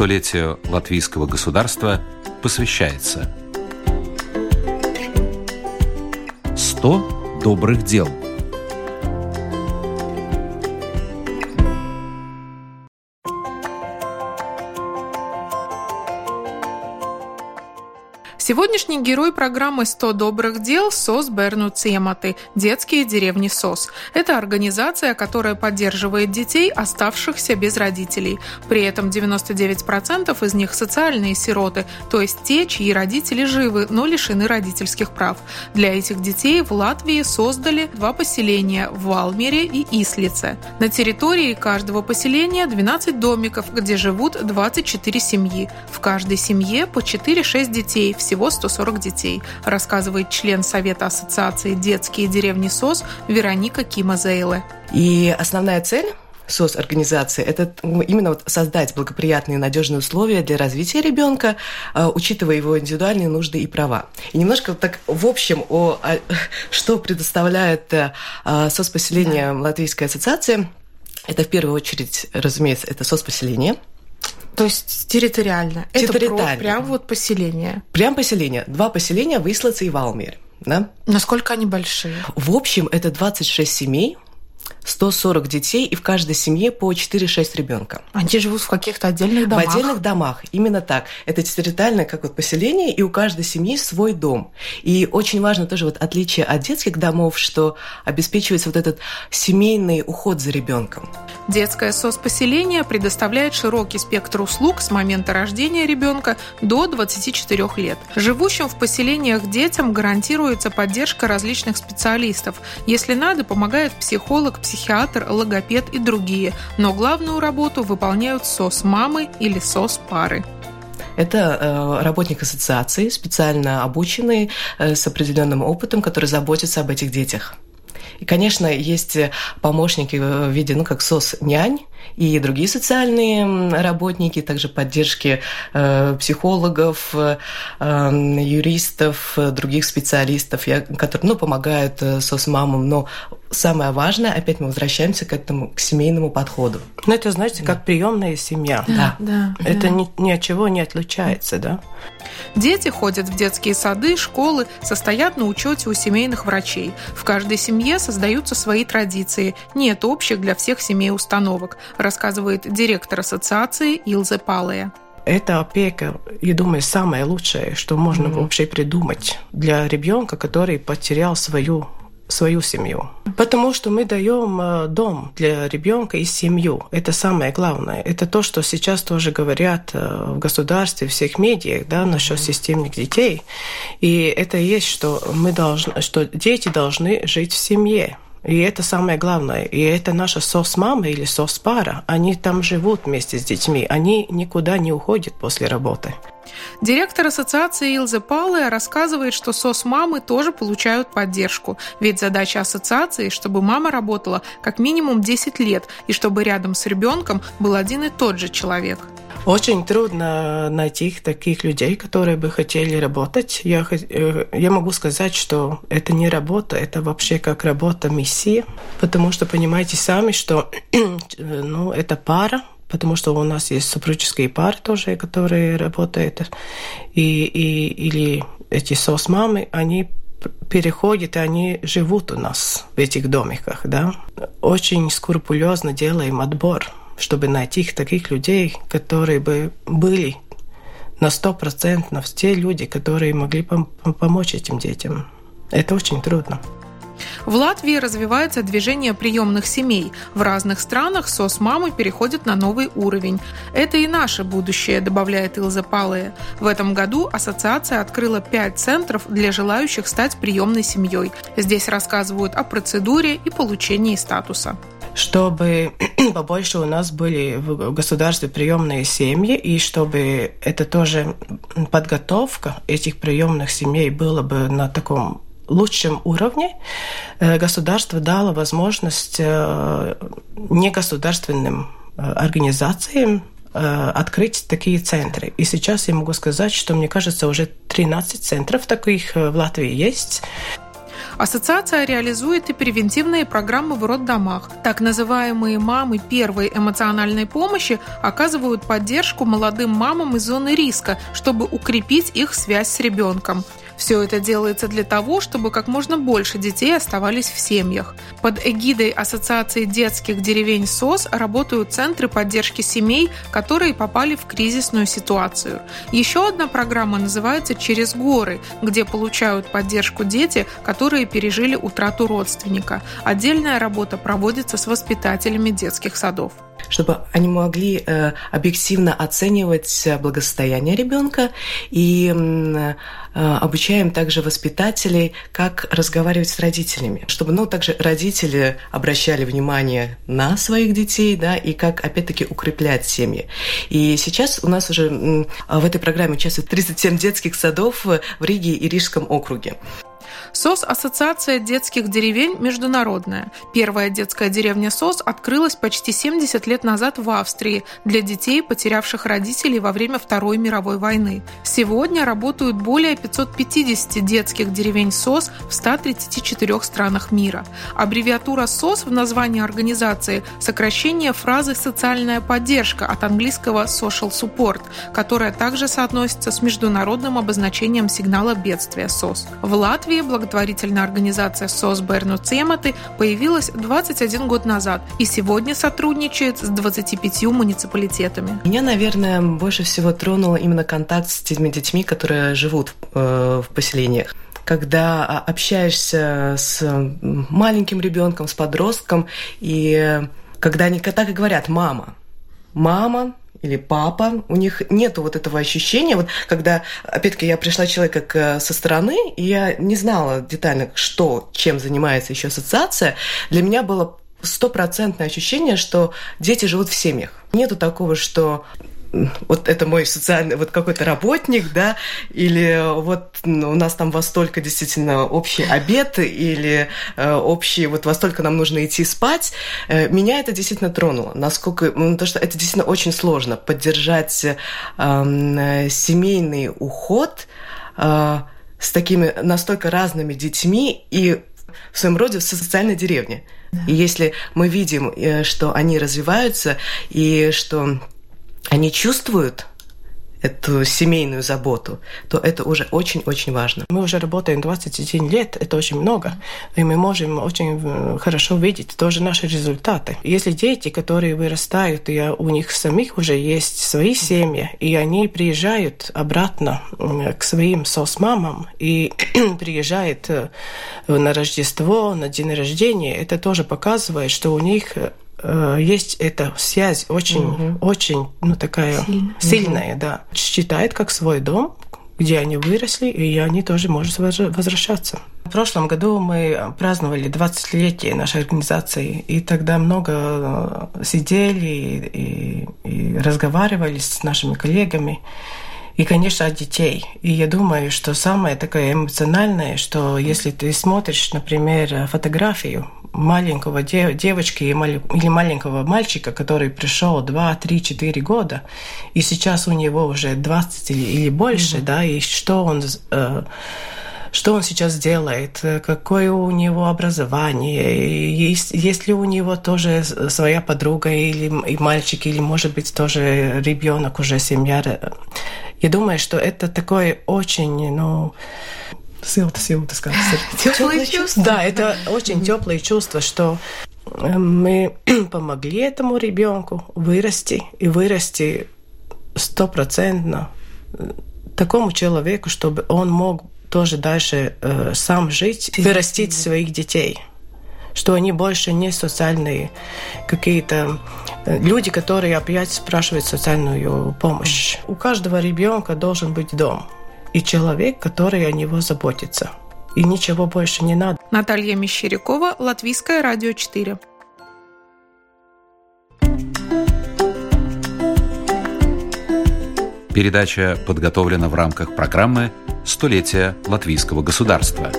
столетию латвийского государства посвящается. 100 добрых дел – Сегодняшний герой программы «100 добрых дел» – СОС Берну Цематы, детские деревни СОС. Это организация, которая поддерживает детей, оставшихся без родителей. При этом 99% из них – социальные сироты, то есть те, чьи родители живы, но лишены родительских прав. Для этих детей в Латвии создали два поселения – в Валмере и Ислице. На территории каждого поселения 12 домиков, где живут 24 семьи. В каждой семье по 4-6 детей, всего всего 140 детей, рассказывает член Совета Ассоциации «Детские деревни СОС» Вероника Кимазейле. И основная цель СОС организации, это именно вот создать благоприятные и надежные условия для развития ребенка, а, учитывая его индивидуальные нужды и права. И немножко так в общем о, о что предоставляет а, СОС поселение да. Латвийская ассоциация. Это в первую очередь, разумеется, это СОС поселение – то есть территориально. территориально. Это прям вот поселение. Прям поселение. Два поселения в Ислаце и Валмире. Да? Насколько они большие? В общем, это 26 семей, 140 детей, и в каждой семье по 4-6 ребенка. Они живут в каких-то отдельных домах? В отдельных домах, именно так. Это территориально как вот поселение, и у каждой семьи свой дом. И очень важно тоже вот отличие от детских домов, что обеспечивается вот этот семейный уход за ребенком. Детское соцпоселение предоставляет широкий спектр услуг с момента рождения ребенка до 24 лет. Живущим в поселениях детям гарантируется поддержка различных специалистов. Если надо, помогает психолог, психиатр, логопед и другие. Но главную работу выполняют СОС-мамы или СОС-пары. Это э, работник ассоциации, специально обученный, э, с определенным опытом, который заботится об этих детях. И, конечно, есть помощники в виде, ну, как СОС-нянь, и другие социальные работники, также поддержки э, психологов, э, юристов, других специалистов, которые ну, помогают э, соцмамам. Но самое важное, опять мы возвращаемся к этому, к семейному подходу. Ну, это, знаете, как приемная семья. Да. да это да. Ни, ни от чего не отличается, да? Дети ходят в детские сады, школы, состоят на учете у семейных врачей. В каждой семье создаются свои традиции. Нет общих для всех семей установок рассказывает директор ассоциации Илзе Палея. Это опека, я думаю, самое лучшее, что можно mm-hmm. вообще придумать для ребенка, который потерял свою свою семью. Потому что мы даем э, дом для ребенка и семью. Это самое главное. Это то, что сейчас тоже говорят э, в государстве, в всех медиах, да, насчет системных детей. И это и есть, что мы должны, что дети должны жить в семье. И это самое главное. И это наша сос-мама или сос-пара. Они там живут вместе с детьми. Они никуда не уходят после работы. Директор ассоциации Илзе Пале рассказывает, что СОС-мамы тоже получают поддержку. Ведь задача ассоциации, чтобы мама работала как минимум 10 лет и чтобы рядом с ребенком был один и тот же человек. Очень трудно найти таких людей, которые бы хотели работать. Я, э, я могу сказать, что это не работа, это вообще как работа миссии, потому что понимаете сами, что ну, это пара, потому что у нас есть супружеские пары тоже, которые работают, и, и, или эти сос-мамы, они переходят, и они живут у нас в этих домиках, да. Очень скрупулезно делаем отбор – чтобы найти таких людей, которые бы были на сто процентов те люди, которые могли пом- помочь этим детям. Это очень трудно. В Латвии развивается движение приемных семей. В разных странах СОС-мамы переходят на новый уровень. Это и наше будущее, добавляет Илза Палея. В этом году ассоциация открыла пять центров для желающих стать приемной семьей. Здесь рассказывают о процедуре и получении статуса чтобы побольше у нас были в государстве приемные семьи, и чтобы это тоже подготовка этих приемных семей была бы на таком лучшем уровне, э, государство дало возможность э, негосударственным э, организациям открыть такие центры. И сейчас я могу сказать, что мне кажется, уже 13 центров таких в Латвии есть. Ассоциация реализует и превентивные программы в роддомах. Так называемые мамы первой эмоциональной помощи оказывают поддержку молодым мамам из зоны риска, чтобы укрепить их связь с ребенком. Все это делается для того, чтобы как можно больше детей оставались в семьях. Под эгидой Ассоциации детских деревень СОС работают центры поддержки семей, которые попали в кризисную ситуацию. Еще одна программа называется «Через горы», где получают поддержку дети, которые пережили утрату родственника. Отдельная работа проводится с воспитателями детских садов чтобы они могли э, объективно оценивать благосостояние ребенка и э, обучаем также воспитателей, как разговаривать с родителями, чтобы, ну, также родители обращали внимание на своих детей, да, и как, опять-таки, укреплять семьи. И сейчас у нас уже в этой программе участвует 37 детских садов в Риге и Рижском округе. СОС – Ассоциация детских деревень международная. Первая детская деревня СОС открылась почти 70 лет назад в Австрии для детей, потерявших родителей во время Второй мировой войны. Сегодня работают более 550 детских деревень СОС в 134 странах мира. Аббревиатура СОС в названии организации – сокращение фразы «социальная поддержка» от английского «social support», которая также соотносится с международным обозначением сигнала бедствия СОС. В Латвии благотворительная организация СОС Берну Цематы появилась 21 год назад и сегодня сотрудничает с 25 муниципалитетами. Меня, наверное, больше всего тронуло именно контакт с теми детьми, которые живут э, в поселениях когда общаешься с маленьким ребенком, с подростком, и когда они так и говорят «мама», «мама», или папа, у них нет вот этого ощущения, вот когда, опять-таки, я пришла человек как э, со стороны, и я не знала детально, что, чем занимается еще ассоциация, для меня было стопроцентное ощущение, что дети живут в семьях. Нету такого, что вот это мой социальный, вот какой-то работник, да, или вот ну, у нас там во столько действительно общий обед, или э, общий, вот во столько нам нужно идти спать, э, меня это действительно тронуло, насколько, ну, то, что это действительно очень сложно, поддержать э, э, семейный уход э, с такими настолько разными детьми и в своем роде в социальной деревне. И если мы видим, э, что они развиваются, и что они чувствуют эту семейную заботу, то это уже очень-очень важно. Мы уже работаем 21 лет, это очень много, и мы можем очень э, хорошо видеть тоже наши результаты. Если дети, которые вырастают, и у них самих уже есть свои семьи, и они приезжают обратно к своим сос-мамам и приезжают э, на Рождество, на день рождения, это тоже показывает, что у них Э, есть эта связь очень, угу. очень, ну такая Сильно. сильная, угу. да. Считает как свой дом, где они выросли, и они тоже могут возвращаться. В прошлом году мы праздновали 20-летие нашей организации, и тогда много э, сидели и, и, и разговаривали с нашими коллегами. И, конечно, от детей. И я думаю, что самое такое эмоциональное, что если ты смотришь, например, фотографию маленького дев, девочки или маленького мальчика, который пришел 2, 3, 4 года, и сейчас у него уже 20 или, или больше, mm-hmm. да, и что он э, что он сейчас делает, какое у него образование, есть, есть ли у него тоже своя подруга или и мальчик, или, может быть, тоже ребенок, уже семья. Я думаю, что это такое очень, ну, Силта, силта, сказать. Теплые чувства. Да, это очень теплые чувства, что э, мы помогли этому ребенку вырасти и вырасти стопроцентно э, такому человеку, чтобы он мог тоже дальше э, сам жить, вырастить своих детей что они больше не социальные какие-то э, люди, которые опять спрашивают социальную помощь. У каждого ребенка должен быть дом и человек, который о него заботится. И ничего больше не надо. Наталья Мещерякова, Латвийское радио 4. Передача подготовлена в рамках программы «Столетие латвийского государства».